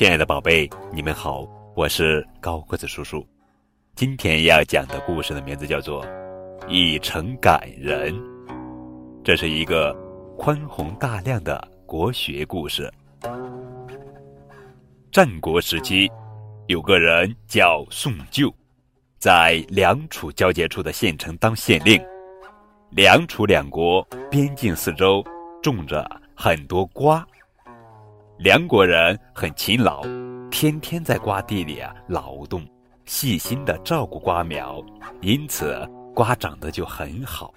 亲爱的宝贝，你们好，我是高个子叔叔。今天要讲的故事的名字叫做《一城感人》，这是一个宽宏大量的国学故事。战国时期，有个人叫宋旧，在梁楚交界处的县城当县令。梁楚两国边境四周种着很多瓜。梁国人很勤劳，天天在瓜地里啊劳动，细心的照顾瓜苗，因此瓜长得就很好。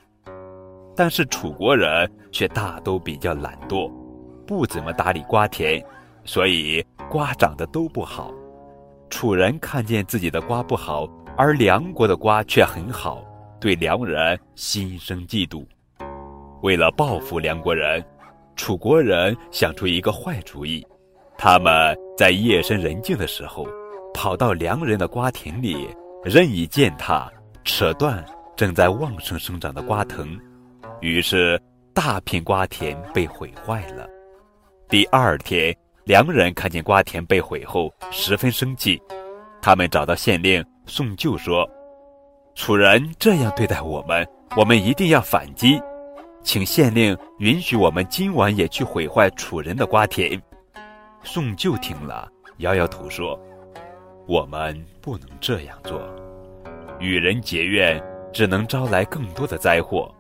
但是楚国人却大都比较懒惰，不怎么打理瓜田，所以瓜长得都不好。楚人看见自己的瓜不好，而梁国的瓜却很好，对梁人心生嫉妒。为了报复梁国人。楚国人想出一个坏主意，他们在夜深人静的时候，跑到良人的瓜田里，任意践踏、扯断正在旺盛生长的瓜藤，于是大片瓜田被毁坏了。第二天，良人看见瓜田被毁后，十分生气，他们找到县令宋旧说：“楚人这样对待我们，我们一定要反击。”请县令允许我们今晚也去毁坏楚人的瓜田。宋旧听了，摇摇头说：“我们不能这样做，与人结怨只能招来更多的灾祸。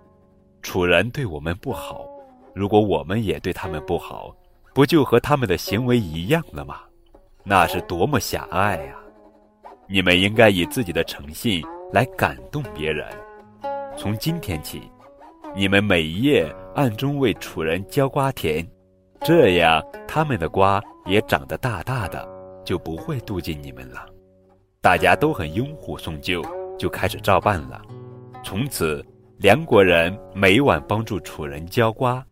楚人对我们不好，如果我们也对他们不好，不就和他们的行为一样了吗？那是多么狭隘呀！你们应该以自己的诚信来感动别人。从今天起。”你们每夜暗中为楚人浇瓜田，这样他们的瓜也长得大大的，就不会妒忌你们了。大家都很拥护宋旧，就开始照办了。从此，梁国人每晚帮助楚人浇瓜。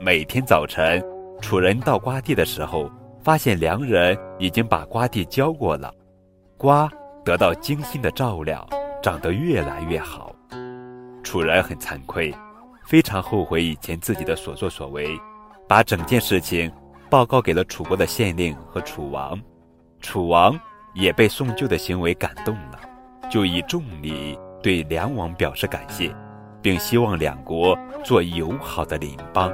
每天早晨，楚人到瓜地的时候，发现梁人已经把瓜地浇过了，瓜得到精心的照料，长得越来越好。楚人很惭愧，非常后悔以前自己的所作所为，把整件事情报告给了楚国的县令和楚王。楚王也被宋旧的行为感动了，就以重礼对梁王表示感谢，并希望两国做友好的邻邦。